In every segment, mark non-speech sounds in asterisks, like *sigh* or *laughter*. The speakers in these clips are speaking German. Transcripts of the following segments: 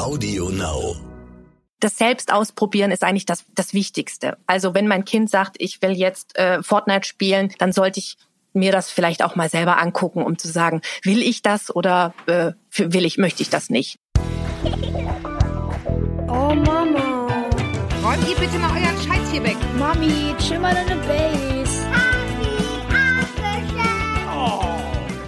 Audio Now. Das Selbstausprobieren ist eigentlich das, das Wichtigste. Also wenn mein Kind sagt, ich will jetzt äh, Fortnite spielen, dann sollte ich mir das vielleicht auch mal selber angucken, um zu sagen, will ich das oder äh, will ich, möchte ich das nicht. Oh Mama. Räumt ihr bitte mal euren Scheiß hier weg. Mami, chill mal deine Base.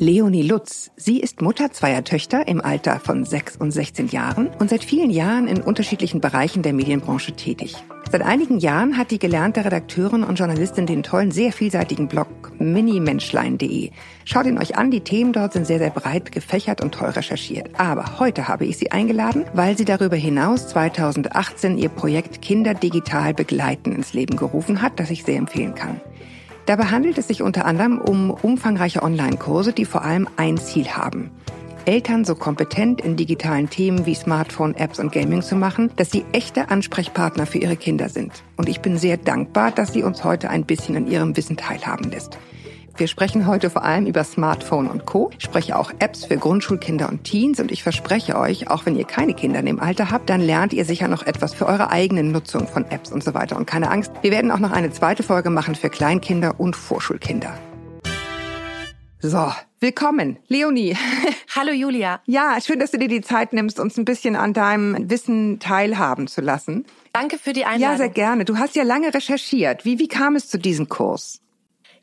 Leonie Lutz. Sie ist Mutter zweier Töchter im Alter von 6 und 16 Jahren und seit vielen Jahren in unterschiedlichen Bereichen der Medienbranche tätig. Seit einigen Jahren hat die gelernte Redakteurin und Journalistin den tollen, sehr vielseitigen Blog minimenschlein.de. Schaut ihn euch an, die Themen dort sind sehr, sehr breit gefächert und toll recherchiert. Aber heute habe ich sie eingeladen, weil sie darüber hinaus 2018 ihr Projekt Kinder digital begleiten ins Leben gerufen hat, das ich sehr empfehlen kann. Dabei handelt es sich unter anderem um umfangreiche Online-Kurse, die vor allem ein Ziel haben. Eltern so kompetent in digitalen Themen wie Smartphone, Apps und Gaming zu machen, dass sie echte Ansprechpartner für ihre Kinder sind. Und ich bin sehr dankbar, dass sie uns heute ein bisschen an ihrem Wissen teilhaben lässt. Wir sprechen heute vor allem über Smartphone und Co. Ich spreche auch Apps für Grundschulkinder und Teens und ich verspreche euch, auch wenn ihr keine Kinder in dem Alter habt, dann lernt ihr sicher noch etwas für eure eigene Nutzung von Apps und so weiter. Und keine Angst, wir werden auch noch eine zweite Folge machen für Kleinkinder und Vorschulkinder. So, willkommen, Leonie. *laughs* Hallo Julia. Ja, schön, dass du dir die Zeit nimmst, uns ein bisschen an deinem Wissen teilhaben zu lassen. Danke für die Einladung. Ja, sehr gerne. Du hast ja lange recherchiert. Wie, wie kam es zu diesem Kurs?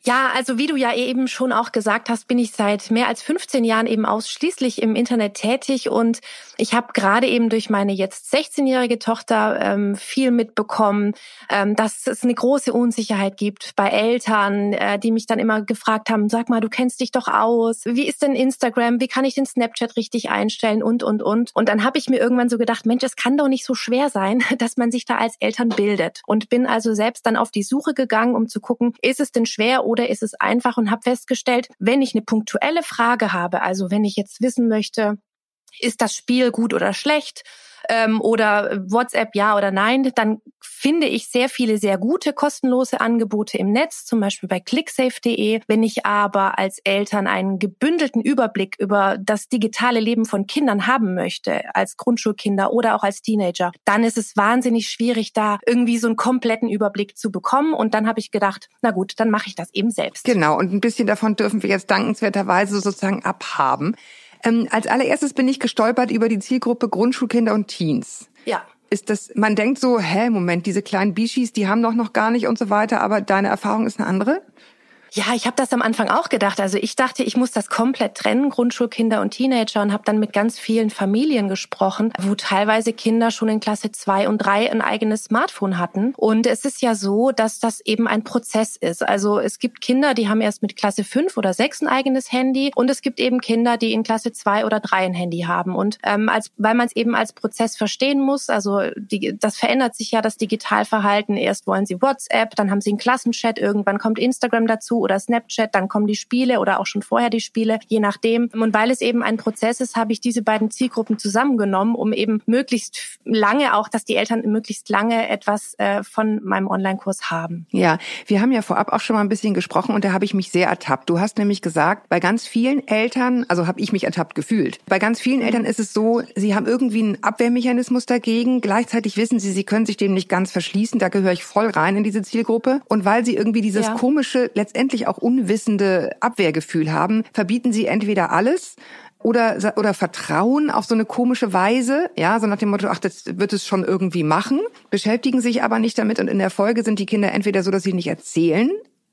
Ja, also wie du ja eben schon auch gesagt hast, bin ich seit mehr als 15 Jahren eben ausschließlich im Internet tätig und ich habe gerade eben durch meine jetzt 16-jährige Tochter ähm, viel mitbekommen, ähm, dass es eine große Unsicherheit gibt bei Eltern, äh, die mich dann immer gefragt haben, sag mal, du kennst dich doch aus, wie ist denn Instagram, wie kann ich den Snapchat richtig einstellen und, und, und. Und dann habe ich mir irgendwann so gedacht, Mensch, es kann doch nicht so schwer sein, *laughs* dass man sich da als Eltern bildet. Und bin also selbst dann auf die Suche gegangen, um zu gucken, ist es denn schwer oder ist es einfach und habe festgestellt, wenn ich eine punktuelle Frage habe, also wenn ich jetzt wissen möchte, ist das Spiel gut oder schlecht? Ähm, oder WhatsApp ja oder nein, dann finde ich sehr viele sehr gute kostenlose Angebote im Netz, zum Beispiel bei clicksafe.de. Wenn ich aber als Eltern einen gebündelten Überblick über das digitale Leben von Kindern haben möchte, als Grundschulkinder oder auch als Teenager, dann ist es wahnsinnig schwierig, da irgendwie so einen kompletten Überblick zu bekommen. Und dann habe ich gedacht, na gut, dann mache ich das eben selbst. Genau, und ein bisschen davon dürfen wir jetzt dankenswerterweise sozusagen abhaben. Ähm, als allererstes bin ich gestolpert über die Zielgruppe Grundschulkinder und Teens. Ja. Ist das, man denkt so, hä, Moment, diese kleinen Bischis, die haben doch noch gar nicht und so weiter, aber deine Erfahrung ist eine andere? Ja, ich habe das am Anfang auch gedacht. Also ich dachte, ich muss das komplett trennen, Grundschulkinder und Teenager und habe dann mit ganz vielen Familien gesprochen, wo teilweise Kinder schon in Klasse zwei und drei ein eigenes Smartphone hatten. Und es ist ja so, dass das eben ein Prozess ist. Also es gibt Kinder, die haben erst mit Klasse fünf oder sechs ein eigenes Handy und es gibt eben Kinder, die in Klasse zwei oder drei ein Handy haben. Und ähm, als, weil man es eben als Prozess verstehen muss, also die, das verändert sich ja das Digitalverhalten. Erst wollen sie WhatsApp, dann haben sie einen Klassenchat, irgendwann kommt Instagram dazu oder Snapchat, dann kommen die Spiele oder auch schon vorher die Spiele, je nachdem. Und weil es eben ein Prozess ist, habe ich diese beiden Zielgruppen zusammengenommen, um eben möglichst lange auch, dass die Eltern möglichst lange etwas äh, von meinem Online-Kurs haben. Ja, wir haben ja vorab auch schon mal ein bisschen gesprochen und da habe ich mich sehr ertappt. Du hast nämlich gesagt, bei ganz vielen Eltern, also habe ich mich ertappt gefühlt, bei ganz vielen Eltern ist es so, sie haben irgendwie einen Abwehrmechanismus dagegen. Gleichzeitig wissen sie, sie können sich dem nicht ganz verschließen. Da gehöre ich voll rein in diese Zielgruppe. Und weil sie irgendwie dieses ja. komische, letztendlich letztendlich auch unwissende Abwehrgefühl haben, verbieten sie entweder alles oder, oder vertrauen auf so eine komische Weise, ja, so nach dem Motto, ach, das wird es schon irgendwie machen, beschäftigen sich aber nicht damit und in der Folge sind die Kinder entweder so, dass sie nicht erzählen,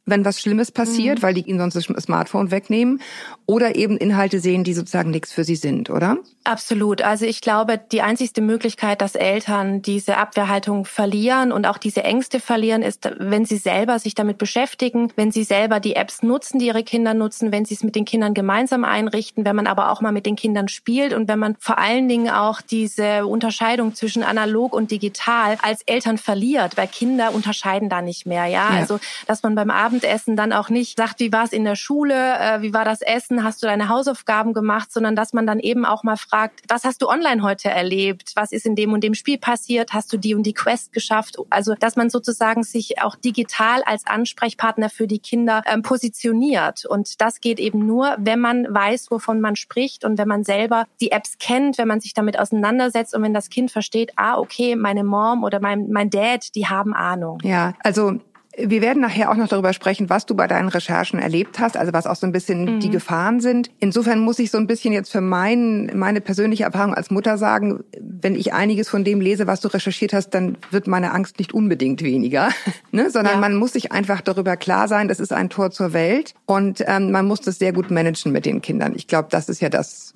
wenn was Schlimmes passiert, mhm. weil die ihnen sonst das Smartphone wegnehmen, oder eben Inhalte sehen, die sozusagen nichts für sie sind, oder? Absolut. Also ich glaube, die einzigste Möglichkeit, dass Eltern diese Abwehrhaltung verlieren und auch diese Ängste verlieren, ist, wenn sie selber sich damit beschäftigen, wenn sie selber die Apps nutzen, die ihre Kinder nutzen, wenn sie es mit den Kindern gemeinsam einrichten, wenn man aber auch mal mit den Kindern spielt und wenn man vor allen Dingen auch diese Unterscheidung zwischen analog und digital als Eltern verliert, weil Kinder unterscheiden da nicht mehr, ja. ja. Also, dass man beim Abend Abendessen dann auch nicht sagt, wie war es in der Schule, äh, wie war das Essen, hast du deine Hausaufgaben gemacht, sondern dass man dann eben auch mal fragt, was hast du online heute erlebt, was ist in dem und dem Spiel passiert, hast du die und die Quest geschafft. Also dass man sozusagen sich auch digital als Ansprechpartner für die Kinder ähm, positioniert. Und das geht eben nur, wenn man weiß, wovon man spricht und wenn man selber die Apps kennt, wenn man sich damit auseinandersetzt und wenn das Kind versteht, ah, okay, meine Mom oder mein, mein Dad, die haben Ahnung. Ja, also wir werden nachher auch noch darüber sprechen, was du bei deinen Recherchen erlebt hast, also was auch so ein bisschen mhm. die Gefahren sind. Insofern muss ich so ein bisschen jetzt für mein, meine persönliche Erfahrung als Mutter sagen, wenn ich einiges von dem lese, was du recherchiert hast, dann wird meine Angst nicht unbedingt weniger, *laughs* ne? sondern ja. man muss sich einfach darüber klar sein, das ist ein Tor zur Welt und ähm, man muss das sehr gut managen mit den Kindern. Ich glaube, das ist ja das,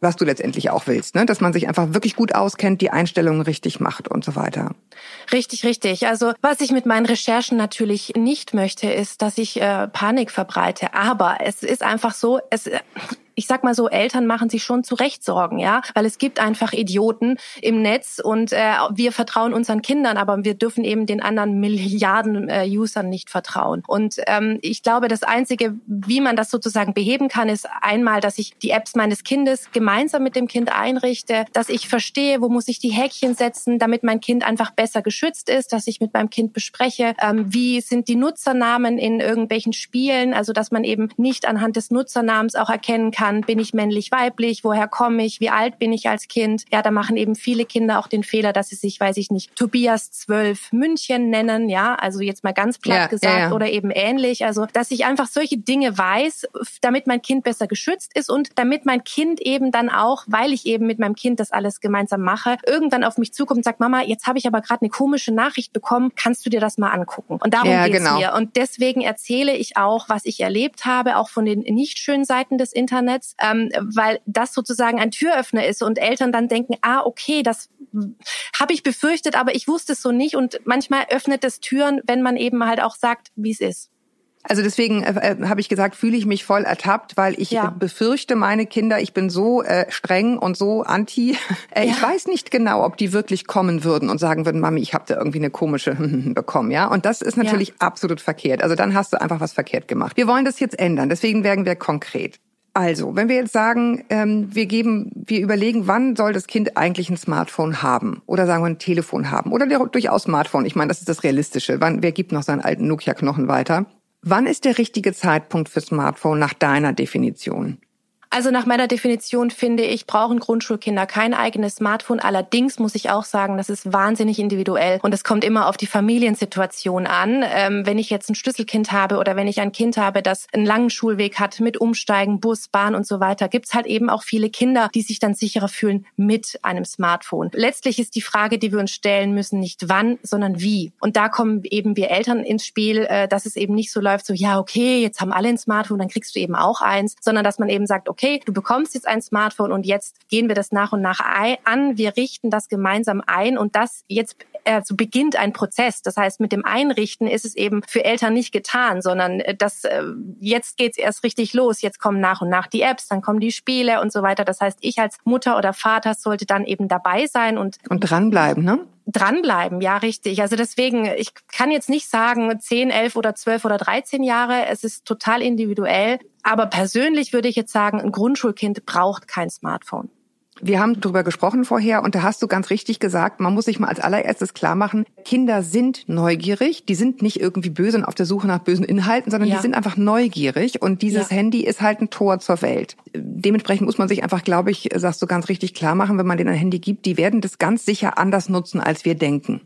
was du letztendlich auch willst, ne? dass man sich einfach wirklich gut auskennt, die Einstellungen richtig macht und so weiter. Richtig, richtig. Also was ich mit meinen Recherchen natürlich nicht möchte, ist, dass ich äh, Panik verbreite. Aber es ist einfach so, es ich sag mal so, Eltern machen sich schon zu Recht Sorgen, ja, weil es gibt einfach Idioten im Netz und äh, wir vertrauen unseren Kindern, aber wir dürfen eben den anderen Milliarden äh, Usern nicht vertrauen. Und ähm, ich glaube, das Einzige, wie man das sozusagen beheben kann, ist einmal, dass ich die Apps meines Kindes gemeinsam mit dem Kind einrichte, dass ich verstehe, wo muss ich die Häkchen setzen, damit mein Kind einfach besser geschützt ist, dass ich mit meinem Kind bespreche, ähm, wie sind die Nutzernamen in irgendwelchen Spielen, also dass man eben nicht anhand des Nutzernamens auch erkennen kann, kann, bin ich männlich, weiblich, woher komme ich, wie alt bin ich als Kind. Ja, da machen eben viele Kinder auch den Fehler, dass sie sich, weiß ich nicht, Tobias 12 München nennen, ja, also jetzt mal ganz platt ja, gesagt ja, ja. oder eben ähnlich. Also, dass ich einfach solche Dinge weiß, damit mein Kind besser geschützt ist und damit mein Kind eben dann auch, weil ich eben mit meinem Kind das alles gemeinsam mache, irgendwann auf mich zukommt und sagt, Mama, jetzt habe ich aber gerade eine komische Nachricht bekommen, kannst du dir das mal angucken? Und darum ja, geht's genau. mir. Und deswegen erzähle ich auch, was ich erlebt habe, auch von den nicht schönen Seiten des Internets Internets, ähm, weil das sozusagen ein Türöffner ist und Eltern dann denken, ah, okay, das habe ich befürchtet, aber ich wusste es so nicht. Und manchmal öffnet es Türen, wenn man eben halt auch sagt, wie es ist. Also deswegen äh, äh habe ich gesagt, fühle ich mich voll ertappt, weil ich ja. befürchte meine Kinder, ich bin so äh, streng und so anti. *laughs* Äh, ja. Ich weiß nicht genau, ob die wirklich kommen würden und sagen würden, Mami, ich habe da irgendwie eine komische *laughs* bekommen, ja. Und das ist natürlich ja. absolut verkehrt. Also dann hast du einfach was verkehrt gemacht. Wir wollen das jetzt ändern, deswegen werden wir konkret. Also, wenn wir jetzt sagen, ähm, wir geben, wir überlegen, wann soll das Kind eigentlich ein Smartphone haben oder sagen wir ein Telefon haben oder durchaus Smartphone. Ich meine, das ist das Realistische. Wann, wer gibt noch seinen alten Nokia-Knochen weiter? Wann ist der richtige Zeitpunkt für Smartphone nach deiner Definition? Also nach meiner Definition finde ich, brauchen Grundschulkinder kein eigenes Smartphone. Allerdings muss ich auch sagen, das ist wahnsinnig individuell und es kommt immer auf die Familiensituation an. Ähm, wenn ich jetzt ein Schlüsselkind habe oder wenn ich ein Kind habe, das einen langen Schulweg hat mit Umsteigen, Bus, Bahn und so weiter, gibt's halt eben auch viele Kinder, die sich dann sicherer fühlen mit einem Smartphone. Letztlich ist die Frage, die wir uns stellen müssen, nicht wann, sondern wie. Und da kommen eben wir Eltern ins Spiel, äh, dass es eben nicht so läuft, so ja, okay, jetzt haben alle ein Smartphone, dann kriegst du eben auch eins, sondern dass man eben sagt, okay, okay, du bekommst jetzt ein Smartphone und jetzt gehen wir das nach und nach an, wir richten das gemeinsam ein und das jetzt also beginnt ein Prozess. Das heißt, mit dem Einrichten ist es eben für Eltern nicht getan, sondern äh, das äh, jetzt geht's erst richtig los. Jetzt kommen nach und nach die Apps, dann kommen die Spiele und so weiter. Das heißt, ich als Mutter oder Vater sollte dann eben dabei sein und und dranbleiben, ne? dranbleiben, ja, richtig. Also deswegen, ich kann jetzt nicht sagen 10, 11 oder 12 oder 13 Jahre. Es ist total individuell. Aber persönlich würde ich jetzt sagen, ein Grundschulkind braucht kein Smartphone. Wir haben darüber gesprochen vorher und da hast du ganz richtig gesagt, man muss sich mal als allererstes klar machen, Kinder sind neugierig, die sind nicht irgendwie böse und auf der Suche nach bösen Inhalten, sondern ja. die sind einfach neugierig und dieses ja. Handy ist halt ein Tor zur Welt. Dementsprechend muss man sich einfach, glaube ich, sagst du ganz richtig klar machen, wenn man denen ein Handy gibt, die werden das ganz sicher anders nutzen, als wir denken.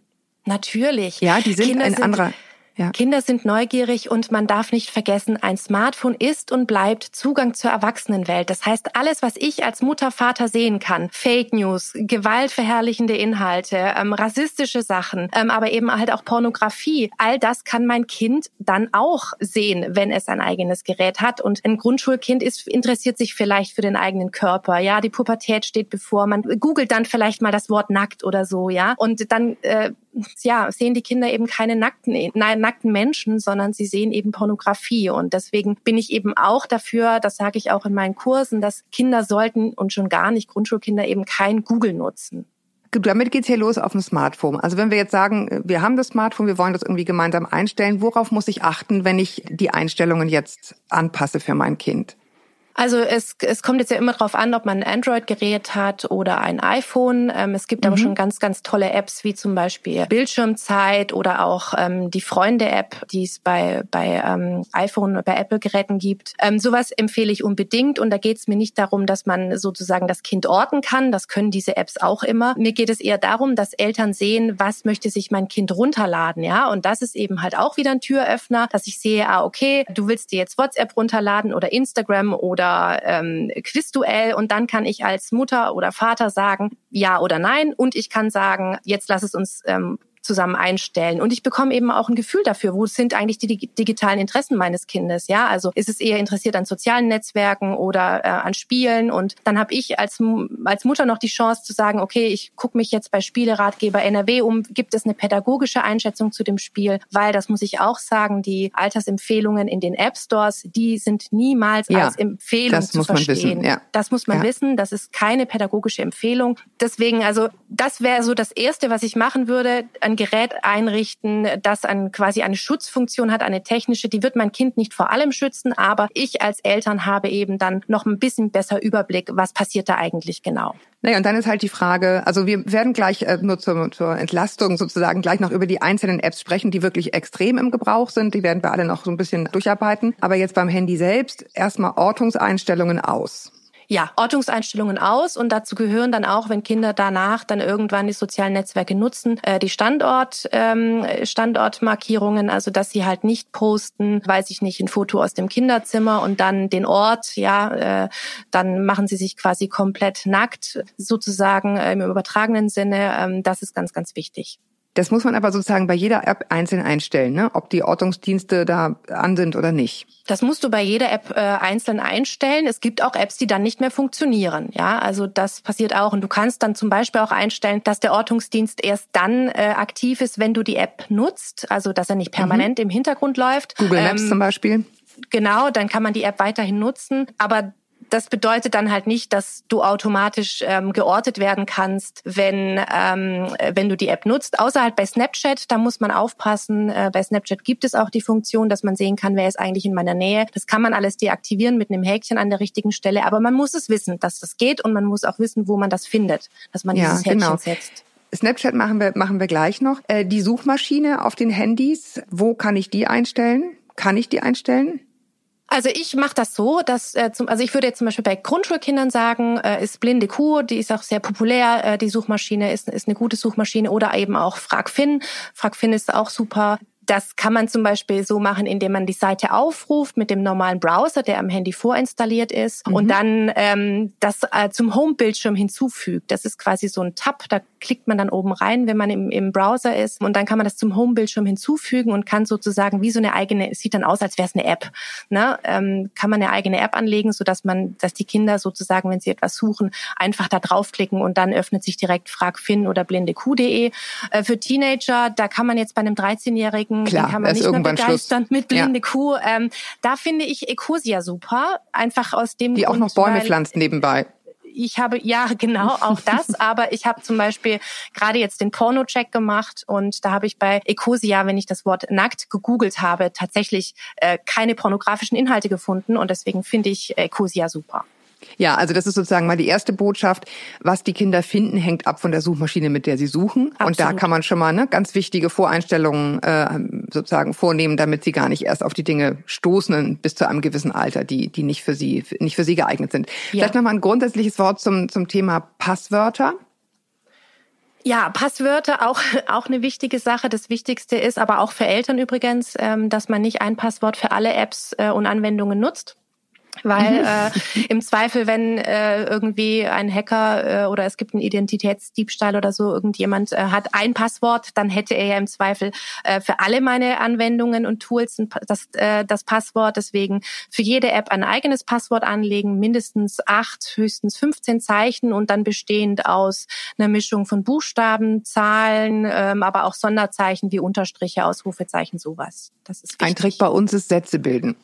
Natürlich. Ja, die sind Kinder ein sind anderer ja. Kinder sind neugierig und man darf nicht vergessen, ein Smartphone ist und bleibt Zugang zur Erwachsenenwelt. Das heißt, alles, was ich als Mutter, Vater sehen kann, Fake News, gewaltverherrlichende Inhalte, ähm, rassistische Sachen, ähm, aber eben halt auch Pornografie, all das kann mein Kind dann auch sehen, wenn es ein eigenes Gerät hat. Und ein Grundschulkind ist, interessiert sich vielleicht für den eigenen Körper. Ja, die Pubertät steht bevor. Man googelt dann vielleicht mal das Wort nackt oder so, ja. Und dann äh, ja, sehen die Kinder eben keine nackten, nein, nackten Menschen, sondern sie sehen eben Pornografie. Und deswegen bin ich eben auch dafür, das sage ich auch in meinen Kursen, dass Kinder sollten und schon gar nicht Grundschulkinder eben kein Google nutzen. damit geht's hier los auf dem Smartphone. Also wenn wir jetzt sagen, wir haben das Smartphone, wir wollen das irgendwie gemeinsam einstellen, worauf muss ich achten, wenn ich die Einstellungen jetzt anpasse für mein Kind? Also es, es kommt jetzt ja immer darauf an, ob man ein Android-Gerät hat oder ein iPhone. Ähm, es gibt mhm. aber schon ganz, ganz tolle Apps wie zum Beispiel Bildschirmzeit oder auch ähm, die Freunde-App, die es bei, bei ähm, iPhone, bei Apple-Geräten gibt. Ähm, sowas empfehle ich unbedingt und da geht es mir nicht darum, dass man sozusagen das Kind orten kann. Das können diese Apps auch immer. Mir geht es eher darum, dass Eltern sehen, was möchte sich mein Kind runterladen, ja. Und das ist eben halt auch wieder ein Türöffner, dass ich sehe, ah okay, du willst dir jetzt WhatsApp runterladen oder Instagram oder oder ähm, Quizduell und dann kann ich als Mutter oder Vater sagen ja oder nein. Und ich kann sagen, jetzt lass es uns ähm, zusammen einstellen. Und ich bekomme eben auch ein Gefühl dafür, wo sind eigentlich die digitalen Interessen meines Kindes. Ja, also ist es eher interessiert an sozialen Netzwerken oder äh, an Spielen. Und dann habe ich als, als Mutter noch die Chance zu sagen, okay, ich gucke mich jetzt bei Spieleratgeber NRW um, gibt es eine pädagogische Einschätzung zu dem Spiel? Weil, das muss ich auch sagen, die Altersempfehlungen in den App Stores, die sind niemals ja, als Empfehlung das zu muss verstehen. Man wissen, ja. Das muss man ja. wissen. Das ist keine pädagogische Empfehlung. Deswegen, also das wäre so das Erste, was ich machen würde. Ein ein Gerät einrichten, das ein, quasi eine Schutzfunktion hat, eine technische, die wird mein Kind nicht vor allem schützen, aber ich als Eltern habe eben dann noch ein bisschen besser Überblick, was passiert da eigentlich genau. Naja, und dann ist halt die Frage, also wir werden gleich äh, nur zur, zur Entlastung sozusagen gleich noch über die einzelnen Apps sprechen, die wirklich extrem im Gebrauch sind. Die werden wir alle noch so ein bisschen durcharbeiten. Aber jetzt beim Handy selbst erstmal Ortungseinstellungen aus ja, Ortungseinstellungen aus und dazu gehören dann auch, wenn Kinder danach dann irgendwann die sozialen Netzwerke nutzen, äh, die Standort, ähm, Standortmarkierungen, also dass sie halt nicht posten, weiß ich nicht, ein Foto aus dem Kinderzimmer und dann den Ort, ja, äh, dann machen sie sich quasi komplett nackt, sozusagen äh, im übertragenen Sinne. Ähm, das ist ganz, ganz wichtig. Das muss man aber sozusagen bei jeder App einzeln einstellen, ne? ob die Ortungsdienste da an sind oder nicht. Das musst du bei jeder App äh, einzeln einstellen. Es gibt auch Apps, die dann nicht mehr funktionieren. Ja, also das passiert auch. Und du kannst dann zum Beispiel auch einstellen, dass der Ortungsdienst erst dann äh, aktiv ist, wenn du die App nutzt. Also dass er nicht mhm. permanent mhm. im Hintergrund läuft. Google Maps ähm, zum Beispiel. Genau, dann kann man die App weiterhin nutzen. Aber das bedeutet dann halt nicht, dass du automatisch ähm, geortet werden kannst, wenn, ähm, wenn du die App nutzt. Außer halt bei Snapchat, da muss man aufpassen. Äh, bei Snapchat gibt es auch die Funktion, dass man sehen kann, wer ist eigentlich in meiner Nähe. Das kann man alles deaktivieren mit einem Häkchen an der richtigen Stelle. Aber man muss es wissen, dass das geht und man muss auch wissen, wo man das findet, dass man ja, dieses Häkchen genau. setzt. Snapchat machen wir, machen wir gleich noch. Äh, die Suchmaschine auf den Handys, wo kann ich die einstellen? Kann ich die einstellen? Also ich mache das so, dass äh, zum, also ich würde jetzt zum Beispiel bei Grundschulkindern sagen, äh, ist Blinde Kuh, die ist auch sehr populär, äh, die Suchmaschine ist, ist eine gute Suchmaschine oder eben auch FragFin. FragFin ist auch super. Das kann man zum Beispiel so machen, indem man die Seite aufruft mit dem normalen Browser, der am Handy vorinstalliert ist, mhm. und dann ähm, das äh, zum Home-Bildschirm hinzufügt. Das ist quasi so ein Tab, da klickt man dann oben rein, wenn man im, im Browser ist, und dann kann man das zum Home-Bildschirm hinzufügen und kann sozusagen wie so eine eigene, es sieht dann aus, als wäre es eine App. Ne? Ähm, kann man eine eigene App anlegen, so dass man, dass die Kinder sozusagen, wenn sie etwas suchen, einfach da draufklicken und dann öffnet sich direkt fragfin oder blindeq.de. Äh, für Teenager, da kann man jetzt bei einem 13-Jährigen Kollegen, Klar, den kann man nicht mehr begeistern Schluss. mit blinde ja. Kuh. Ähm, da finde ich Ecosia super, einfach aus dem Die Grund, auch noch Bäume pflanzt nebenbei ich habe, ja, *laughs* genau, auch das. *laughs* aber ich habe zum Beispiel gerade jetzt den Porno-Check gemacht und da habe ich bei Ecosia, wenn ich das Wort nackt gegoogelt habe, tatsächlich äh, keine pornografischen Inhalte gefunden und deswegen finde ich Ecosia super. Ja, also das ist sozusagen mal die erste Botschaft. Was die Kinder finden, hängt ab von der Suchmaschine, mit der sie suchen. Absolut. Und da kann man schon mal ne, ganz wichtige Voreinstellungen äh, sozusagen vornehmen, damit sie gar nicht erst auf die Dinge stoßen bis zu einem gewissen Alter, die, die nicht für sie, nicht für sie geeignet sind. Ja. Vielleicht nochmal ein grundsätzliches Wort zum, zum Thema Passwörter. Ja, Passwörter auch *laughs* auch eine wichtige Sache. Das Wichtigste ist aber auch für Eltern übrigens, ähm, dass man nicht ein Passwort für alle Apps äh, und Anwendungen nutzt weil mhm. äh, im Zweifel, wenn äh, irgendwie ein Hacker äh, oder es gibt einen Identitätsdiebstahl oder so, irgendjemand äh, hat ein Passwort, dann hätte er ja im Zweifel äh, für alle meine Anwendungen und Tools das, äh, das Passwort. Deswegen für jede App ein eigenes Passwort anlegen, mindestens acht, höchstens 15 Zeichen und dann bestehend aus einer Mischung von Buchstaben, Zahlen, ähm, aber auch Sonderzeichen wie Unterstriche, Ausrufezeichen, sowas. Das ist wichtig. Ein Trick bei uns ist Sätze bilden.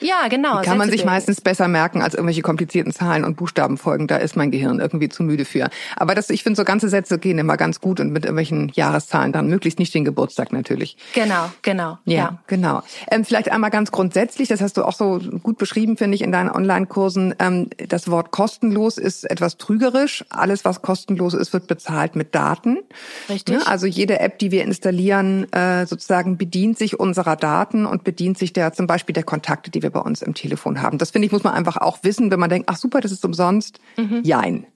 Ja, genau. Die kann man sich meistens besser merken als irgendwelche komplizierten Zahlen und Buchstabenfolgen. Da ist mein Gehirn irgendwie zu müde für. Aber das, ich finde, so ganze Sätze gehen immer ganz gut und mit irgendwelchen Jahreszahlen dann. Möglichst nicht den Geburtstag natürlich. Genau, genau. Ja, ja. genau. Ähm, vielleicht einmal ganz grundsätzlich, das hast du auch so gut beschrieben, finde ich, in deinen Online-Kursen. Ähm, das Wort kostenlos ist etwas trügerisch. Alles, was kostenlos ist, wird bezahlt mit Daten. Richtig. Ne? Also jede App, die wir installieren, äh, sozusagen bedient sich unserer Daten und bedient sich der zum Beispiel der Kontakte, die wir bei uns im Telefon haben. Das finde ich, muss man einfach auch wissen, wenn man denkt, ach super, das ist umsonst. Mhm. Jein.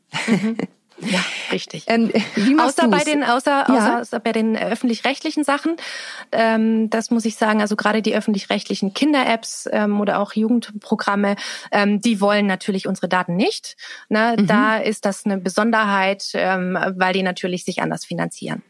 Ja, richtig. Ähm, außer bei den außer, Ja. außer bei den öffentlich-rechtlichen Sachen, ähm, das muss ich sagen. Also gerade die öffentlich-rechtlichen Kinder-Apps ähm, oder auch Jugendprogramme, ähm, die wollen natürlich unsere Daten nicht. Ne? Mhm. Da ist das eine Besonderheit, ähm, weil die natürlich sich anders finanzieren.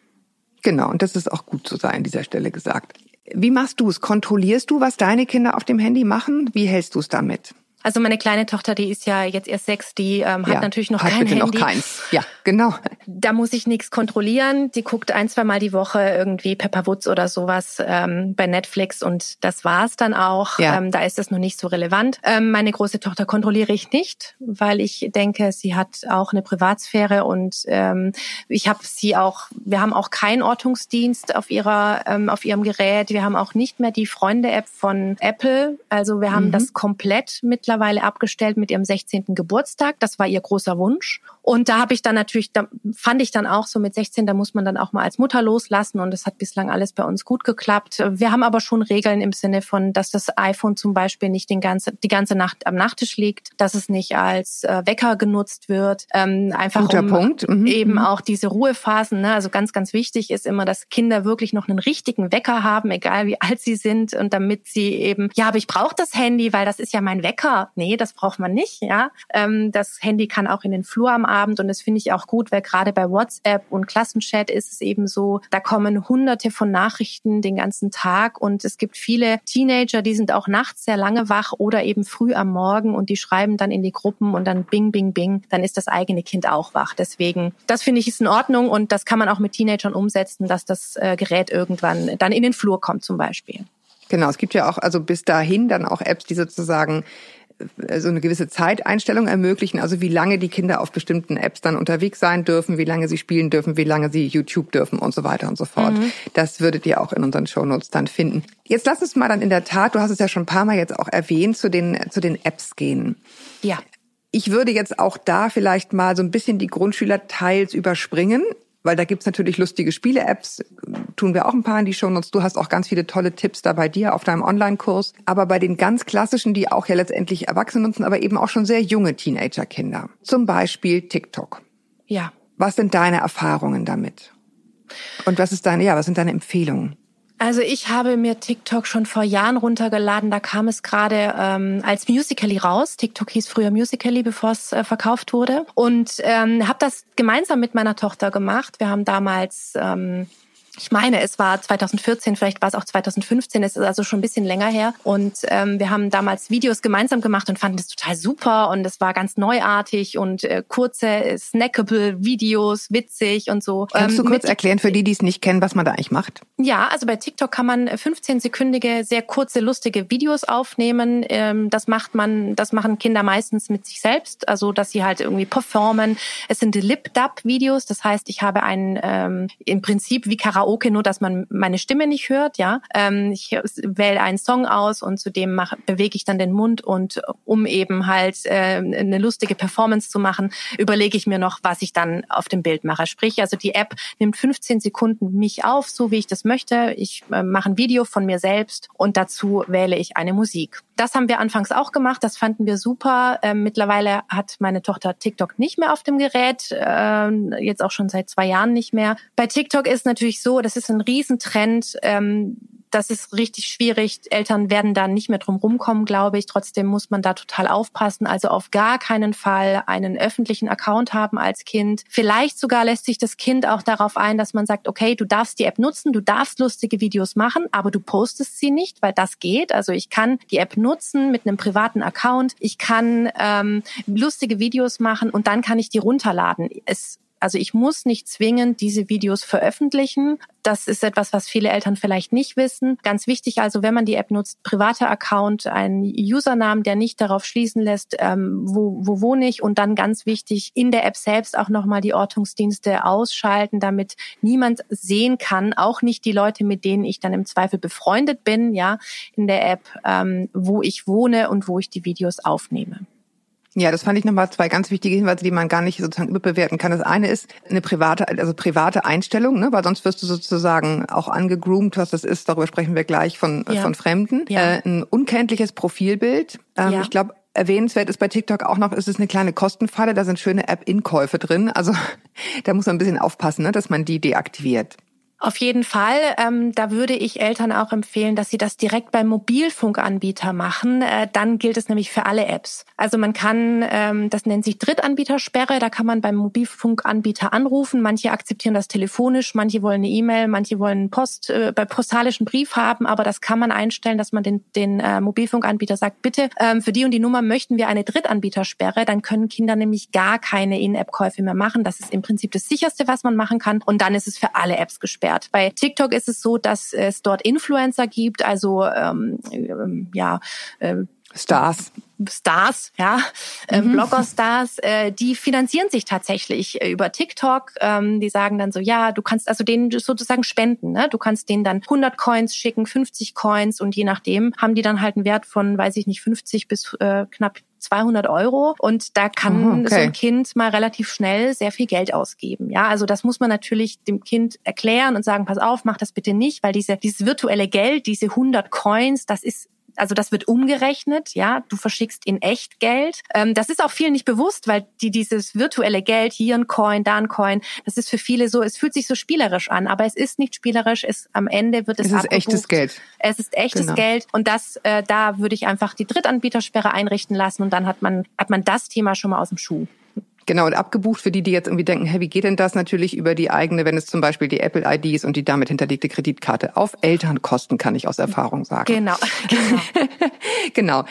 Genau, und das ist auch gut so sei an dieser Stelle gesagt. Wie machst du es? Kontrollierst du, was deine Kinder auf dem Handy machen? Wie hältst du es damit? Also meine kleine Tochter, die ist ja jetzt erst sechs, die ähm, hat Ja, natürlich noch hat kein bitte Handy. noch keins. Ja, genau. Da muss ich nichts kontrollieren. Die guckt ein, zwei Mal die Woche irgendwie Pepper Woods oder sowas ähm, bei Netflix und das war's dann auch. Ja. Ähm, da ist es noch nicht so relevant. Ähm, meine große Tochter kontrolliere ich nicht, weil ich denke, sie hat auch eine Privatsphäre und ähm, ich habe sie auch. Wir haben auch keinen Ortungsdienst auf ihrer ähm, auf ihrem Gerät. Wir haben auch nicht mehr die Freunde-App von Apple. Also wir haben das komplett mittlerweile abgestellt mit ihrem 16. Geburtstag. Das war ihr großer Wunsch. Und da habe ich dann natürlich, da fand ich dann auch so mit 16, da muss man dann auch mal als Mutter loslassen und es hat bislang alles bei uns gut geklappt. Wir haben aber schon Regeln im Sinne von, dass das iPhone zum Beispiel nicht den ganze, die ganze Nacht am Nachttisch liegt, dass es nicht als äh, Wecker genutzt wird, ähm, einfach Guter um Punkt. Mhm. eben auch diese Ruhephasen. Ne? Also ganz, ganz wichtig ist immer, dass Kinder wirklich noch einen richtigen Wecker haben, egal wie alt sie sind und damit sie eben, ja, aber ich brauche das Handy, weil das ist ja mein Wecker. Nee, das braucht man nicht. Ja, ähm, das Handy kann auch in den Flur am Abend und das finde ich auch gut, weil gerade bei WhatsApp und Klassenchat ist es eben so, da kommen hunderte von Nachrichten den ganzen Tag und es gibt viele Teenager, die sind auch nachts sehr lange wach oder eben früh am Morgen und die schreiben dann in die Gruppen und dann bing, bing, bing, dann ist das eigene Kind auch wach. Deswegen, das finde ich ist in Ordnung und das kann man auch mit Teenagern umsetzen, dass das äh, Gerät irgendwann dann in den Flur kommt zum Beispiel. Genau, es gibt ja auch also bis dahin dann auch Apps, die sozusagen so eine gewisse Zeiteinstellung ermöglichen, also wie lange die Kinder auf bestimmten Apps dann unterwegs sein dürfen, wie lange sie spielen dürfen, wie lange sie YouTube dürfen und so weiter und so fort. Das würdet ihr auch in unseren Shownotes dann finden. Jetzt lass uns mal dann in der Tat, du hast es ja schon ein paar Mal jetzt auch erwähnt, zu den, zu den Apps gehen. Ja. Ich würde jetzt auch da vielleicht mal so ein bisschen die Grundschüler teils überspringen, weil da gibt's natürlich lustige Spiele-Apps, tun wir auch ein paar in die Shownotes. Du hast auch ganz viele tolle Tipps da bei dir auf deinem Online-Kurs. Aber bei den ganz klassischen, die auch ja letztendlich Erwachsene nutzen, aber eben auch schon sehr junge Teenager-Kinder. Zum Beispiel TikTok. Ja. Was sind deine Erfahrungen damit? Und was ist deine, ja, was sind deine Empfehlungen? Also ich habe mir TikTok schon vor Jahren runtergeladen. Da kam es gerade ähm, als Musical.ly raus. TikTok hieß früher Musical.ly, bevor es äh, verkauft wurde. Und ähm, habe das gemeinsam mit meiner Tochter gemacht. Wir haben damals... Ähm, ich meine, es war 2014, vielleicht war es auch 2015, es ist also schon ein bisschen länger her. Und ähm, wir haben damals Videos gemeinsam gemacht und fanden das total super und es war ganz neuartig und äh, kurze, äh, snackable Videos, witzig und so. Kannst du Ähm, kurz mit- erklären für die, die es nicht kennen, was man da eigentlich macht? ja, also bei TikTok kann man 15-sekündige, sehr kurze, lustige Videos aufnehmen. Ähm, Das macht man, das machen Kinder meistens mit sich selbst, also dass sie halt irgendwie performen. Es sind Lip-Dub-Videos, das heißt, ich habe einen ähm, im Prinzip wie Karaoke, nur dass man meine Stimme nicht hört. Ja, ähm, ich wähle einen Song aus und zudem bewege ich dann den Mund und um eben halt äh, eine lustige Performance zu machen, überlege ich mir noch, was ich dann auf dem Bild mache. Sprich, also die App nimmt 15 Sekunden mich auf, so wie ich das möchte. Ich äh, mache ein Video von mir selbst und dazu wähle ich eine Musik. Das haben wir anfangs auch gemacht, das fanden wir super. Ähm, mittlerweile hat meine Tochter TikTok nicht mehr auf dem Gerät, ähm, jetzt auch schon seit zwei Jahren nicht mehr. Bei TikTok ist natürlich so, das ist ein Riesentrend. Ähm, das ist richtig schwierig. Eltern werden da nicht mehr drum rumkommen, glaube ich. Trotzdem muss man da total aufpassen. Also auf gar keinen Fall einen öffentlichen Account haben als Kind. Vielleicht sogar lässt sich das Kind auch darauf ein, dass man sagt, okay, du darfst die App nutzen, du darfst lustige Videos machen, aber du postest sie nicht, weil das geht. Also ich kann die App nutzen mit einem privaten Account. Ich kann ähm, lustige Videos machen und dann kann ich die runterladen. Es Also ich muss nicht zwingend diese Videos veröffentlichen. Das ist etwas, was viele Eltern vielleicht nicht wissen. Ganz wichtig also, wenn man die App nutzt, privater Account, ein Usernamen, der nicht darauf schließen lässt, ähm, wo, wo wohne ich und dann ganz wichtig, in der App selbst auch nochmal die Ortungsdienste ausschalten, damit niemand sehen kann, auch nicht die Leute, mit denen ich dann im Zweifel befreundet bin, ja, in der App, ähm, wo ich wohne und wo ich die Videos aufnehme. Ja, das fand ich nochmal zwei ganz wichtige Hinweise, die man gar nicht sozusagen überbewerten kann. Das eine ist eine private, also private Einstellung, ne? weil sonst wirst du sozusagen auch angegroomt, was das ist, darüber sprechen wir gleich von, ja. von Fremden. Ja. Äh, ein unkenntliches Profilbild. Ähm, ja. Ich glaube, Erwähnenswert ist bei TikTok auch noch, ist es eine kleine Kostenfalle, da sind schöne App-Inkäufe drin. Also *laughs* da muss man ein bisschen aufpassen, ne, dass man die deaktiviert. Auf jeden Fall. Ähm, da würde ich Eltern auch empfehlen, dass sie das direkt beim Mobilfunkanbieter machen. Äh, dann gilt es nämlich für alle Apps. Also man kann, ähm, das nennt sich Drittanbietersperre, da kann man beim Mobilfunkanbieter anrufen. Manche akzeptieren das telefonisch, manche wollen eine E-Mail, manche wollen Post, äh, bei postalischen Brief haben, aber das kann man einstellen, dass man den, den äh, Mobilfunkanbieter sagt, bitte, ähm, für die und die Nummer möchten wir eine Drittanbietersperre. Dann können Kinder nämlich gar keine In-App-Käufe mehr machen. Das ist im Prinzip das sicherste, was man machen kann. Und dann ist es für alle Apps gesperrt wert. Bei TikTok ist es so, dass es dort Influencer gibt, also ähm, ähm ja, äh, Stars. Stars, ja, äh, mhm. Blogger-Stars, äh, die finanzieren sich tatsächlich äh, über TikTok. Ähm, die sagen dann so, ja, du kannst also denen sozusagen spenden. Ne? Du kannst denen dann 100 Coins schicken, 50 Coins und je nachdem haben die dann halt einen Wert von, weiß ich nicht, 50 bis äh, knapp 200 Euro und da kann okay. so ein Kind mal relativ schnell sehr viel Geld ausgeben. Ja, also das muss man natürlich dem Kind erklären und sagen, pass auf, mach das bitte nicht, weil diese, dieses virtuelle Geld, diese 100 Coins, das ist also das wird umgerechnet, ja, du verschickst in echt Geld. Ähm, das ist auch vielen nicht bewusst, weil die dieses virtuelle Geld, hier ein Coin, da ein Coin, das ist für viele so, es fühlt sich so spielerisch an, aber es ist nicht spielerisch, es am Ende wird es Es ist abgebucht. echtes Geld. Es ist echtes genau. Geld und das äh, da würde ich einfach die Drittanbietersperre einrichten lassen und dann hat man hat man das Thema schon mal aus dem Schuh. Genau, und abgebucht für die, die jetzt irgendwie denken, hey, wie geht denn das? Natürlich über die eigene, wenn es zum Beispiel die Apple ID ist und die damit hinterlegte Kreditkarte. Auf Elternkosten kann ich aus Erfahrung sagen. Genau. Genau. *laughs* genau.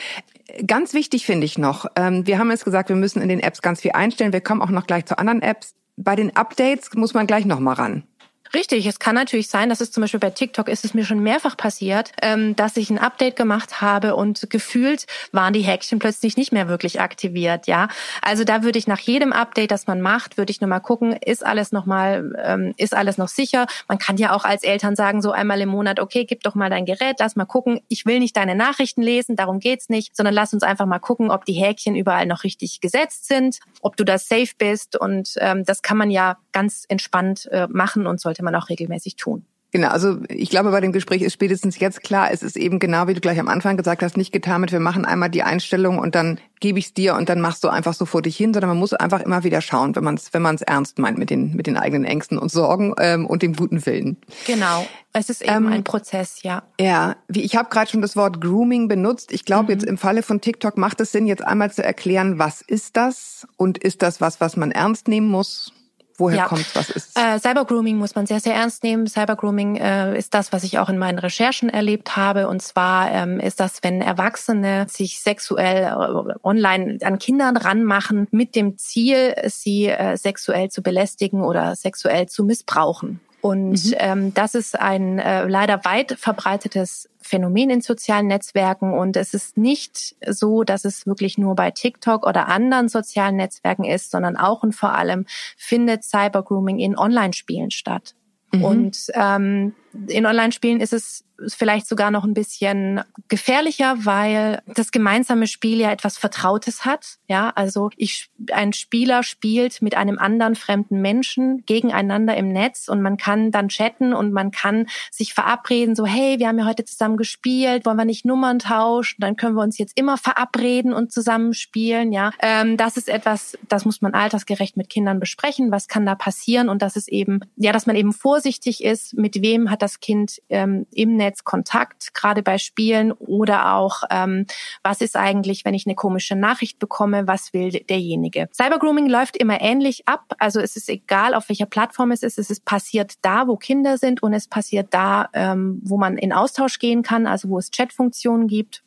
Ganz wichtig finde ich noch, ähm, wir haben jetzt gesagt, wir müssen in den Apps ganz viel einstellen. Wir kommen auch noch gleich zu anderen Apps. Bei den Updates muss man gleich noch mal ran. Richtig, es kann natürlich sein, dass es zum Beispiel bei TikTok ist es mir schon mehrfach passiert, ähm, dass ich ein Update gemacht habe und gefühlt waren die Häkchen plötzlich nicht mehr wirklich aktiviert. Ja, also da würde ich nach jedem Update, das man macht, würde ich nur mal gucken, ist alles noch mal, ähm, ist alles noch sicher. Man kann ja auch als Eltern sagen, so einmal im Monat, okay, gib doch mal dein Gerät, lass mal gucken. Ich will nicht deine Nachrichten lesen, darum geht's nicht, sondern lass uns einfach mal gucken, ob die Häkchen überall noch richtig gesetzt sind, ob du da safe bist und ähm, das kann man ja ganz entspannt äh, machen und sollte man auch regelmäßig tun. Genau, also ich glaube, bei dem Gespräch ist spätestens jetzt klar, es ist eben genau, wie du gleich am Anfang gesagt hast, nicht getan mit, wir machen einmal die Einstellung und dann gebe ich es dir und dann machst du einfach so vor dich hin, sondern man muss einfach immer wieder schauen, wenn man es wenn man's ernst meint mit den, mit den eigenen Ängsten und Sorgen ähm, und dem guten Willen. Genau, es ist eben ähm, ein Prozess, ja. Ja, wie ich habe gerade schon das Wort Grooming benutzt. Ich glaube, mhm. jetzt im Falle von TikTok macht es Sinn, jetzt einmal zu erklären, was ist das und ist das was, was man ernst nehmen muss? Woher ja. kommt Was ist äh, Cybergrooming muss man sehr, sehr ernst nehmen. Cybergrooming äh, ist das, was ich auch in meinen Recherchen erlebt habe. Und zwar ähm, ist das, wenn Erwachsene sich sexuell äh, online an Kindern ranmachen mit dem Ziel, sie äh, sexuell zu belästigen oder sexuell zu missbrauchen. Und mhm. ähm, das ist ein äh, leider weit verbreitetes Phänomen in sozialen Netzwerken. Und es ist nicht so, dass es wirklich nur bei TikTok oder anderen sozialen Netzwerken ist, sondern auch und vor allem findet Cybergrooming in Online-Spielen statt. Mhm. Und ähm, in Online-Spielen ist es vielleicht sogar noch ein bisschen gefährlicher, weil das gemeinsame Spiel ja etwas Vertrautes hat. Ja, also ich, ein Spieler spielt mit einem anderen fremden Menschen gegeneinander im Netz und man kann dann chatten und man kann sich verabreden, so, hey, wir haben ja heute zusammen gespielt, wollen wir nicht Nummern tauschen? Dann können wir uns jetzt immer verabreden und zusammen spielen. Ja, ähm, das ist etwas, das muss man altersgerecht mit Kindern besprechen. Was kann da passieren? Und das ist eben, ja, dass man eben vorsichtig ist, mit wem hat das Kind ähm, im Netz Kontakt, gerade bei Spielen oder auch, ähm, was ist eigentlich, wenn ich eine komische Nachricht bekomme, was will derjenige. Cybergrooming läuft immer ähnlich ab, also es ist egal, auf welcher Plattform es ist, es ist passiert da, wo Kinder sind und es passiert da, ähm, wo man in Austausch gehen kann, also wo es Chatfunktionen gibt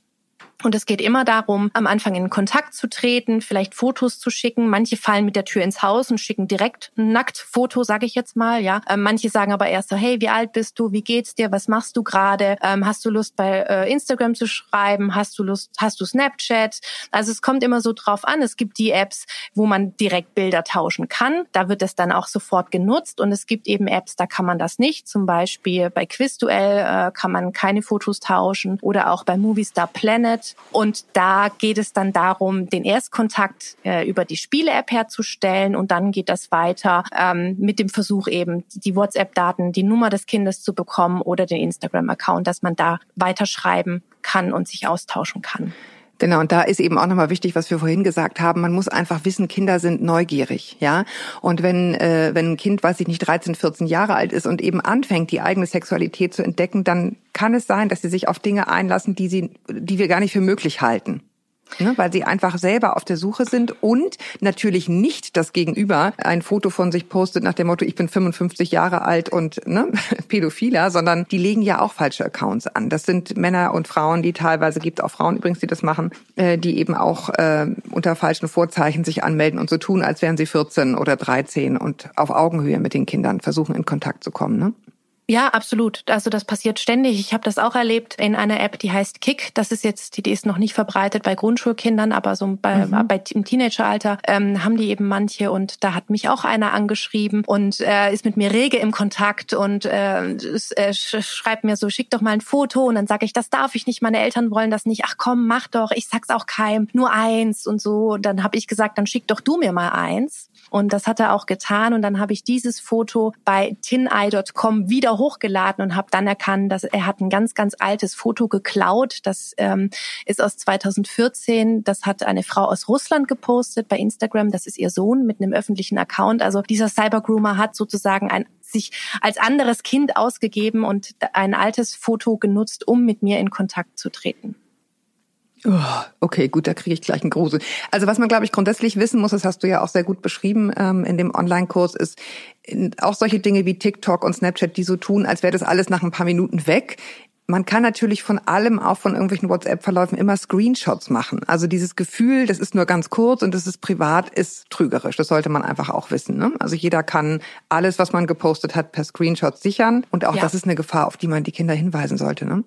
Und es geht immer darum, am Anfang in Kontakt zu treten, vielleicht Fotos zu schicken. Manche fallen mit der Tür ins Haus und schicken direkt ein Nacktfoto, sage ich jetzt mal. Ja, ähm, manche sagen aber erst so, hey, wie alt bist du? Wie geht's dir? Was machst du gerade? Ähm, hast du Lust bei äh, Instagram zu schreiben? Hast du Lust? Hast du Snapchat? Also es kommt immer so drauf an. Es gibt die Apps, wo man direkt Bilder tauschen kann. Da wird es dann auch sofort genutzt. Und es gibt eben Apps, da kann man das nicht. Zum Beispiel bei Quizduell äh, kann man keine Fotos tauschen oder auch bei Movistar Planet und da geht es dann darum, den Erstkontakt äh, über die Spiele-App herzustellen und dann geht das weiter ähm, mit dem Versuch eben, die WhatsApp-Daten, die Nummer des Kindes zu bekommen oder den Instagram-Account, dass man da weiterschreiben kann und sich austauschen kann. Genau, und da ist eben auch nochmal wichtig, was wir vorhin gesagt haben, man muss einfach wissen, Kinder sind neugierig, ja. Und wenn, äh, wenn ein Kind, weiß ich nicht, 13, 14 Jahre alt ist und eben anfängt, die eigene Sexualität zu entdecken, dann kann es sein, dass sie sich auf Dinge einlassen, die sie, die wir gar nicht für möglich halten. Ne, weil sie einfach selber auf der Suche sind und natürlich nicht das Gegenüber ein Foto von sich postet nach dem Motto, ich bin 55 Jahre alt und ne, *laughs* Pädophiler, sondern die legen ja auch falsche Accounts an. Das sind Männer und Frauen, die teilweise, gibt auch Frauen übrigens, die das machen, äh, die eben auch äh, unter falschen Vorzeichen sich anmelden und so tun, als wären sie 14 oder 13 und auf Augenhöhe mit den Kindern versuchen in Kontakt zu kommen. Ne? Ja, absolut. Also das passiert ständig. Ich habe das auch erlebt in einer App, die heißt Kick. Das ist jetzt, die, die ist noch nicht verbreitet bei Grundschulkindern, aber so bei, mhm. bei im Teenageralter ähm, haben die eben manche und da hat mich auch einer angeschrieben und äh, ist mit mir rege im Kontakt und äh, äh, schreibt mir so, schick doch mal ein Foto und dann sage ich, das darf ich nicht, meine Eltern wollen das nicht. Ach komm, mach doch, ich sag's auch keinem, nur eins und so. Und dann habe ich gesagt, dann schick doch du mir mal eins. Und das hat er auch getan. Und dann habe ich dieses Foto bei tineye.com wieder hochgeladen und habe dann erkannt, dass er hat ein ganz, ganz altes Foto geklaut. Das ähm, ist aus 2014. Das hat eine Frau aus Russland gepostet bei Instagram. Das ist ihr Sohn mit einem öffentlichen Account. Also dieser Cybergroomer hat sozusagen ein sich als anderes Kind ausgegeben und ein altes Foto genutzt, um mit mir in Kontakt zu treten. Oh, okay, gut, da kriege ich gleich einen Grusel. Also was man, glaube ich, grundsätzlich wissen muss, das hast du ja auch sehr gut beschrieben ähm, in dem Online-Kurs, ist auch solche Dinge wie TikTok und Snapchat, die so tun, als wäre das alles nach ein paar Minuten weg. Man kann natürlich von allem, auch von irgendwelchen WhatsApp-Verläufen, immer Screenshots machen. Also dieses Gefühl, das ist nur ganz kurz und das ist privat, ist trügerisch. Das sollte man einfach auch wissen. Ne? Also jeder kann alles, was man gepostet hat, per Screenshot sichern. Und auch ja. das ist eine Gefahr, auf die man die Kinder hinweisen sollte. Ne?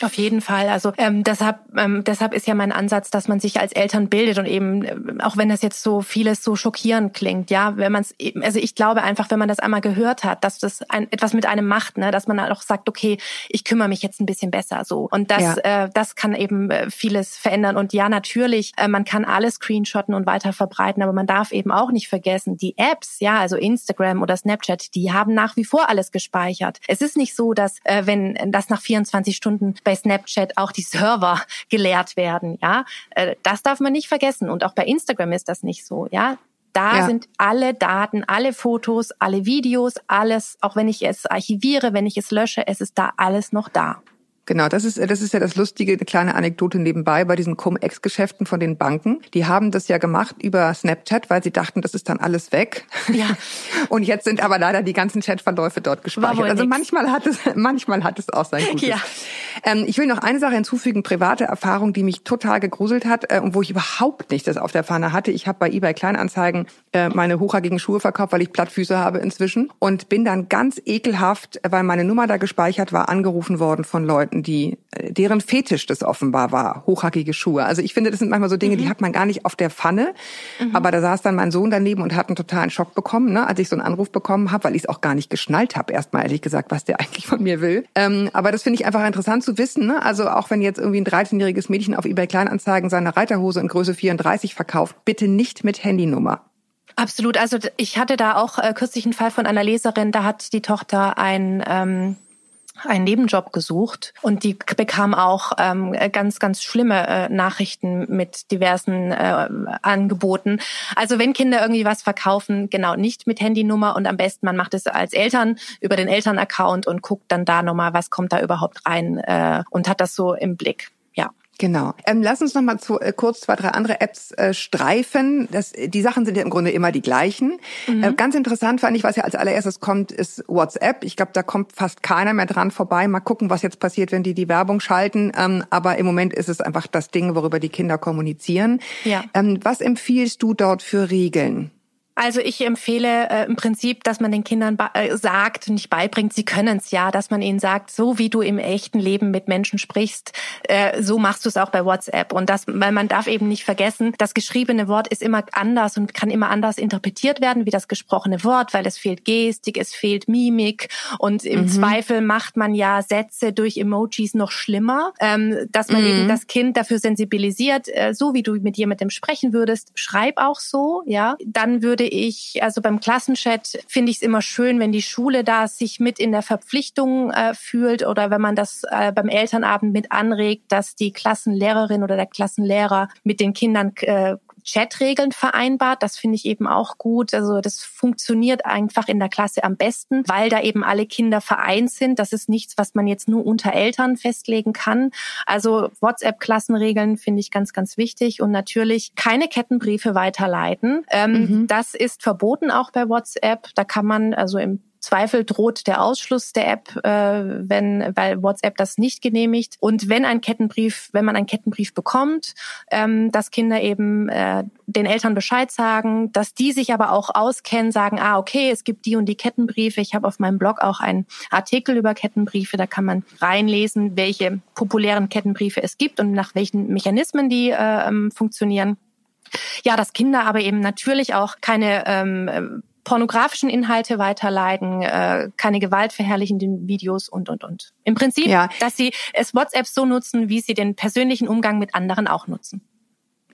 Auf jeden Fall. Also ähm, deshalb, ähm, deshalb ist ja mein Ansatz, dass man sich als Eltern bildet und eben, äh, auch wenn das jetzt so vieles so schockierend klingt, ja, wenn man es eben, also ich glaube einfach, wenn man das einmal gehört hat, dass das ein, etwas mit einem macht, ne, dass man halt auch sagt, okay, ich kümmere mich jetzt ein bisschen besser so. Und das, ja. äh, das kann eben äh, vieles verändern. Und ja, natürlich, äh, man kann alles screenshotten und weiter verbreiten, aber man darf eben auch nicht vergessen, die Apps, ja, also Instagram oder Snapchat, die haben nach wie vor alles gespeichert. Es ist nicht so, dass äh, wenn das nach 24 Stunden bei Snapchat auch die *laughs* Server geleert werden. Ja, äh, das darf man nicht vergessen. Und auch bei Instagram ist das nicht so. Ja, da ja. sind alle Daten, alle Fotos, alle Videos, alles, auch wenn ich es archiviere, wenn ich es lösche, es ist da alles noch da. Genau, das ist, das ist ja das Lustige, eine kleine Anekdote nebenbei bei diesen Cum-Ex-Geschäften von den Banken. Die haben das ja gemacht über Snapchat, weil sie dachten, das ist dann alles weg. Ja. *laughs* Und jetzt sind aber leider die ganzen Chatverläufe dort gespeichert. Also nix. manchmal hat es, *laughs* manchmal hat es auch sein Gutes. Ja. Ähm, ich will noch eine Sache hinzufügen, private Erfahrung, die mich total gegruselt hat äh, und wo ich überhaupt nicht das auf der Pfanne hatte. Ich habe bei eBay Kleinanzeigen äh, meine hochhackigen Schuhe verkauft, weil ich Plattfüße habe inzwischen und bin dann ganz ekelhaft, weil meine Nummer da gespeichert war, angerufen worden von Leuten, Leuten, die deren Fetisch das offenbar war, hochhackige Schuhe. Also ich finde, das sind manchmal so Dinge, mhm. die hat man gar nicht auf der Pfanne. Mhm. Aber da saß dann mein Sohn daneben und hat einen totalen Schock bekommen, ne, als ich so einen Anruf bekommen habe, weil ich es auch gar nicht geschnallt habe, erstmal ehrlich gesagt, was der *laughs* eigentlich von mir will. Ähm, aber das finde ich einfach interessant zu wissen. Ne? Also auch wenn jetzt irgendwie ein 13-jähriges Mädchen auf eBay Kleinanzeigen seine Reiterhose in Größe 34 verkauft, bitte nicht mit Handynummer. Absolut. Also ich hatte da auch äh, kürzlich einen Fall von einer Leserin, da hat die Tochter ein ähm, einen Nebenjob gesucht und die bekam auch ähm, ganz, ganz schlimme äh, Nachrichten mit diversen äh, Angeboten. Also wenn Kinder irgendwie was verkaufen, genau, nicht mit Handynummer und am besten man macht es als Eltern über den Elternaccount und guckt dann da nochmal, was kommt da überhaupt rein äh, und hat das so im Blick. Ja. Genau. Ähm, lass uns noch mal zu, äh, kurz zwei, drei andere Apps äh, streifen. Das, die Sachen sind ja im Grunde immer die gleichen. Mhm. Äh, ganz interessant fand ich, was ja als allererstes kommt, ist WhatsApp. Ich glaube, da kommt fast keiner mehr dran vorbei. Mal gucken, was jetzt passiert, wenn die die Werbung schalten. Ähm, aber im Moment ist es einfach das Ding, worüber die Kinder kommunizieren. Ja. Ähm, was empfiehlst du dort für Regeln? Also ich empfehle äh, im Prinzip, dass man den Kindern äh, sagt, nicht beibringt, sie können es ja, dass man ihnen sagt, so wie du im echten Leben mit Menschen sprichst, äh, so machst du es auch bei WhatsApp. Und das, weil man darf eben nicht vergessen, das geschriebene Wort ist immer anders und kann immer anders interpretiert werden wie das gesprochene Wort, weil es fehlt Gestik, es fehlt Mimik und im mhm. Zweifel macht man ja Sätze durch Emojis noch schlimmer, ähm, dass man mhm. eben das Kind dafür sensibilisiert, äh, so wie du mit jemandem sprechen würdest, schreib auch so, ja. Dann würde ich, also beim Klassenchat finde ich es immer schön, wenn die Schule da sich mit in der Verpflichtung äh, fühlt oder wenn man das äh, beim Elternabend mit anregt, dass die Klassenlehrerin oder der Klassenlehrer mit den Kindern äh, Chatregeln vereinbart. Das finde ich eben auch gut. Also das funktioniert einfach in der Klasse am besten, weil da eben alle Kinder vereint sind. Das ist nichts, was man jetzt nur unter Eltern festlegen kann. Also WhatsApp-Klassenregeln finde ich ganz, ganz wichtig und natürlich keine Kettenbriefe weiterleiten. Ähm, mhm. Das ist verboten auch bei WhatsApp. Da kann man also im Zweifel droht der Ausschluss der App, äh, wenn, weil WhatsApp das nicht genehmigt. Und wenn ein Kettenbrief, wenn man einen Kettenbrief bekommt, ähm, dass Kinder eben äh, den Eltern Bescheid sagen, dass die sich aber auch auskennen, sagen, ah, okay, es gibt die und die Kettenbriefe. Ich habe auf meinem Blog auch einen Artikel über Kettenbriefe, da kann man reinlesen, welche populären Kettenbriefe es gibt und nach welchen Mechanismen die äh, ähm, funktionieren. Ja, dass Kinder aber eben natürlich auch keine ähm, pornografischen Inhalte weiterleiten, äh, keine gewaltverherrlichenden Videos und, und, und. Im Prinzip, ja. dass sie es WhatsApp so nutzen, wie sie den persönlichen Umgang mit anderen auch nutzen.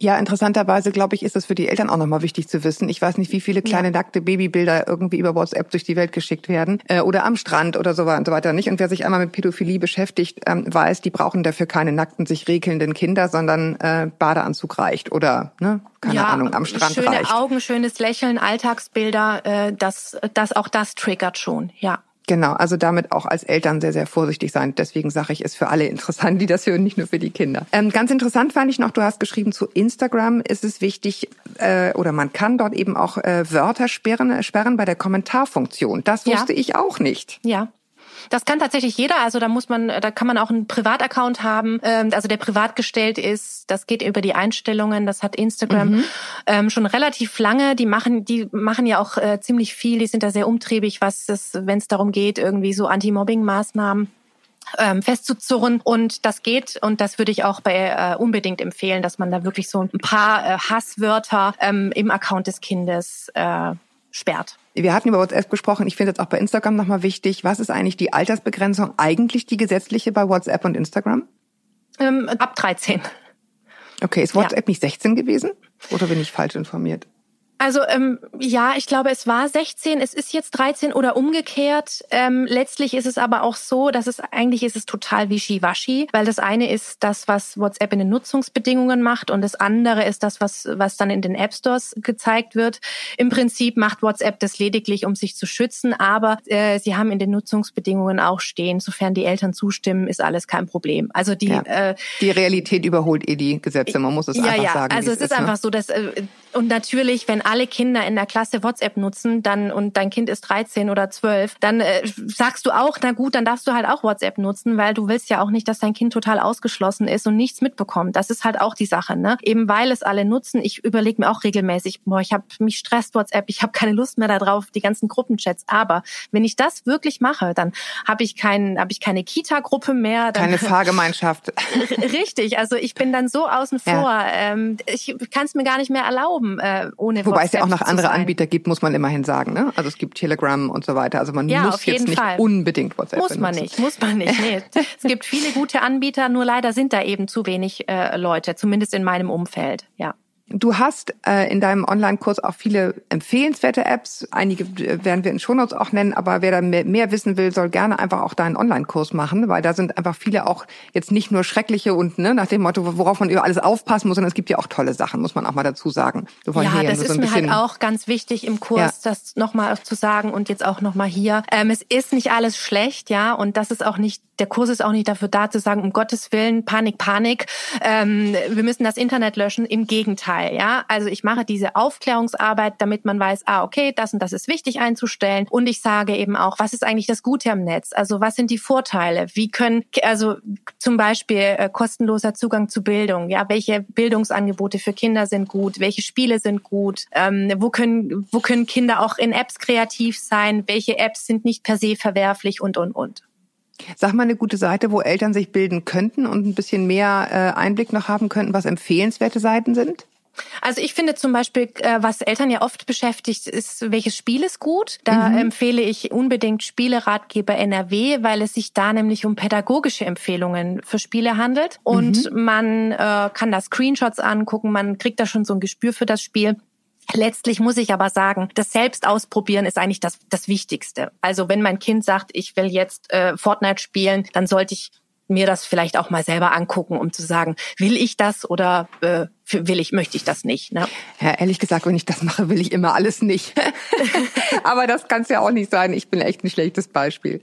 Ja, interessanterweise, glaube ich, ist es für die Eltern auch nochmal wichtig zu wissen. Ich weiß nicht, wie viele kleine ja. nackte Babybilder irgendwie über WhatsApp durch die Welt geschickt werden äh, oder am Strand oder so weiter nicht. Und wer sich einmal mit Pädophilie beschäftigt, ähm, weiß, die brauchen dafür keine nackten, sich regelnden Kinder, sondern äh, Badeanzug reicht oder, ne, keine ja, Ahnung, am Strand schöne reicht. Schöne Augen, schönes Lächeln, Alltagsbilder, äh, das, das, auch das triggert schon, ja. Genau, also damit auch als Eltern sehr, sehr vorsichtig sein. Deswegen sage ich, ist für alle interessant, die das hören, nicht nur für die Kinder. Ähm, ganz interessant fand ich noch, du hast geschrieben, zu Instagram ist es wichtig, äh, oder man kann dort eben auch äh, Wörter sperren, sperren bei der Kommentarfunktion. Das wusste ja. ich auch nicht. Ja, das kann tatsächlich jeder. Also da muss man, da kann man auch einen Privataccount haben, ähm, also der privat gestellt ist. Das geht über die Einstellungen. Das hat Instagram mhm. ähm, schon relativ lange. Die machen, die machen ja auch äh, ziemlich viel. Die sind da sehr umtriebig, was es, wenn es darum geht, irgendwie so Anti-Mobbing-Maßnahmen ähm, festzuzurren und das geht und das würde ich auch bei äh, unbedingt empfehlen, dass man da wirklich so ein paar äh, Hasswörter ähm, im Account des Kindes äh, sperrt. Wir hatten über WhatsApp gesprochen. Ich finde es auch bei Instagram nochmal wichtig. Was ist eigentlich die Altersbegrenzung, eigentlich die gesetzliche bei WhatsApp und Instagram? Ähm, ab 13. Okay, ist WhatsApp ja. nicht 16 gewesen? Oder bin ich falsch informiert? Also ähm, ja, ich glaube, es war 16, es ist jetzt 13 oder umgekehrt. Ähm, letztlich ist es aber auch so, dass es eigentlich ist es total wischiwaschi, weil das eine ist das, was WhatsApp in den Nutzungsbedingungen macht und das andere ist das, was was dann in den App Stores gezeigt wird. Im Prinzip macht WhatsApp das lediglich, um sich zu schützen, aber äh, sie haben in den Nutzungsbedingungen auch stehen, sofern die Eltern zustimmen, ist alles kein Problem. Also die ja. äh, die Realität überholt eh die Gesetze, man muss es ja, einfach ja. sagen. Also es ist, ist ne? einfach so, dass äh, und natürlich, wenn alle Kinder in der Klasse WhatsApp nutzen, dann und dein Kind ist 13 oder 12, dann äh, sagst du auch, na gut, dann darfst du halt auch WhatsApp nutzen, weil du willst ja auch nicht, dass dein Kind total ausgeschlossen ist und nichts mitbekommt. Das ist halt auch die Sache, ne? Eben weil es alle nutzen. Ich überlege mir auch regelmäßig, boah, ich habe mich stresst WhatsApp, ich habe keine Lust mehr darauf, die ganzen Gruppenchats. Aber wenn ich das wirklich mache, dann habe ich keinen, habe ich keine Kita-Gruppe mehr. Dann, keine *laughs* Fahrgemeinschaft. Richtig, also ich bin dann so außen vor. Ja. Ähm, ich kann es mir gar nicht mehr erlauben, äh, ohne Wobei WhatsApp es ja auch noch andere Anbieter gibt, muss man immerhin sagen. Ne? Also es gibt Telegram und so weiter. Also man ja, muss jetzt nicht Fall. unbedingt WhatsApp Muss man nicht, muss man nicht. Nee. *laughs* es gibt viele gute Anbieter, nur leider sind da eben zu wenig äh, Leute, zumindest in meinem Umfeld. Ja. Du hast äh, in deinem Online-Kurs auch viele empfehlenswerte Apps. Einige äh, werden wir in Shownotes auch nennen, aber wer da mehr, mehr wissen will, soll gerne einfach auch deinen Online-Kurs machen, weil da sind einfach viele auch jetzt nicht nur schreckliche und ne, nach dem Motto, worauf man über alles aufpassen muss, sondern es gibt ja auch tolle Sachen, muss man auch mal dazu sagen. Ja, das ist so mir halt auch ganz wichtig im Kurs, ja. das nochmal zu sagen und jetzt auch nochmal hier. Ähm, es ist nicht alles schlecht, ja, und das ist auch nicht der Kurs ist auch nicht dafür da zu sagen, um Gottes Willen, Panik, Panik, ähm, wir müssen das Internet löschen. Im Gegenteil, ja. Also ich mache diese Aufklärungsarbeit, damit man weiß, ah, okay, das und das ist wichtig einzustellen. Und ich sage eben auch, was ist eigentlich das Gute am Netz? Also was sind die Vorteile? Wie können, also zum Beispiel äh, kostenloser Zugang zu Bildung, ja, welche Bildungsangebote für Kinder sind gut? Welche Spiele sind gut? Ähm, wo können, wo können Kinder auch in Apps kreativ sein? Welche Apps sind nicht per se verwerflich und, und, und. Sag mal eine gute Seite, wo Eltern sich bilden könnten und ein bisschen mehr äh, Einblick noch haben könnten, was empfehlenswerte Seiten sind? Also ich finde zum Beispiel, äh, was Eltern ja oft beschäftigt, ist, welches Spiel ist gut. Da mhm. empfehle ich unbedingt Spieleratgeber NRW, weil es sich da nämlich um pädagogische Empfehlungen für Spiele handelt. Und mhm. man äh, kann da Screenshots angucken, man kriegt da schon so ein Gespür für das Spiel. Letztlich muss ich aber sagen, das Selbstausprobieren ist eigentlich das, das Wichtigste. Also wenn mein Kind sagt, ich will jetzt äh, Fortnite spielen, dann sollte ich mir das vielleicht auch mal selber angucken, um zu sagen, will ich das oder äh, will ich, möchte ich das nicht. Ne? Ja, ehrlich gesagt, wenn ich das mache, will ich immer alles nicht. *laughs* Aber das kann es ja auch nicht sein. Ich bin echt ein schlechtes Beispiel.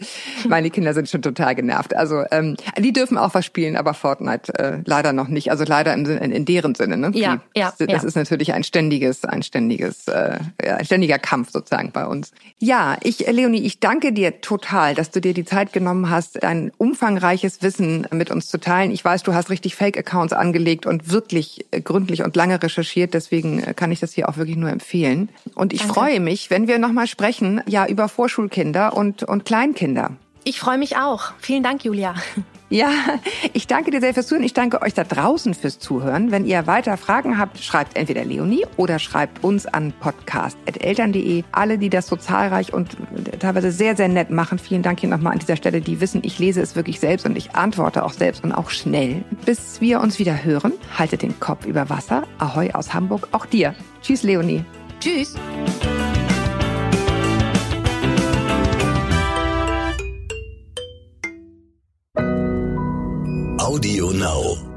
Meine Kinder sind schon total genervt. Also ähm, die dürfen auch was spielen, aber Fortnite äh, leider noch nicht. Also leider in, in, in deren Sinne. Ne? Ja, die, ja, das, das ja. ist natürlich ein ständiges, ein ständiges, äh, ein ständiger Kampf sozusagen bei uns. Ja, ich, Leonie, ich danke dir total, dass du dir die Zeit genommen hast, dein umfangreiches Wissen mit uns zu teilen. Ich weiß, du hast richtig Fake-Accounts angelegt und wirklich äh, gründlich und lange recherchiert, deswegen äh, kann ich das hier auch wirklich nur empfehlen. Und ich Danke. freue mich, wenn wir nochmal sprechen, ja, über Vorschulkinder und, und Kleinkinder. Ich freue mich auch. Vielen Dank, Julia. Ja, ich danke dir sehr fürs Zuhören. Ich danke euch da draußen fürs Zuhören. Wenn ihr weiter Fragen habt, schreibt entweder Leonie oder schreibt uns an podcast.eltern.de. Alle, die das so zahlreich und teilweise sehr, sehr nett machen, vielen Dank hier nochmal an dieser Stelle. Die wissen, ich lese es wirklich selbst und ich antworte auch selbst und auch schnell. Bis wir uns wieder hören, haltet den Kopf über Wasser. Ahoi aus Hamburg, auch dir. Tschüss, Leonie. Tschüss. Audio Now.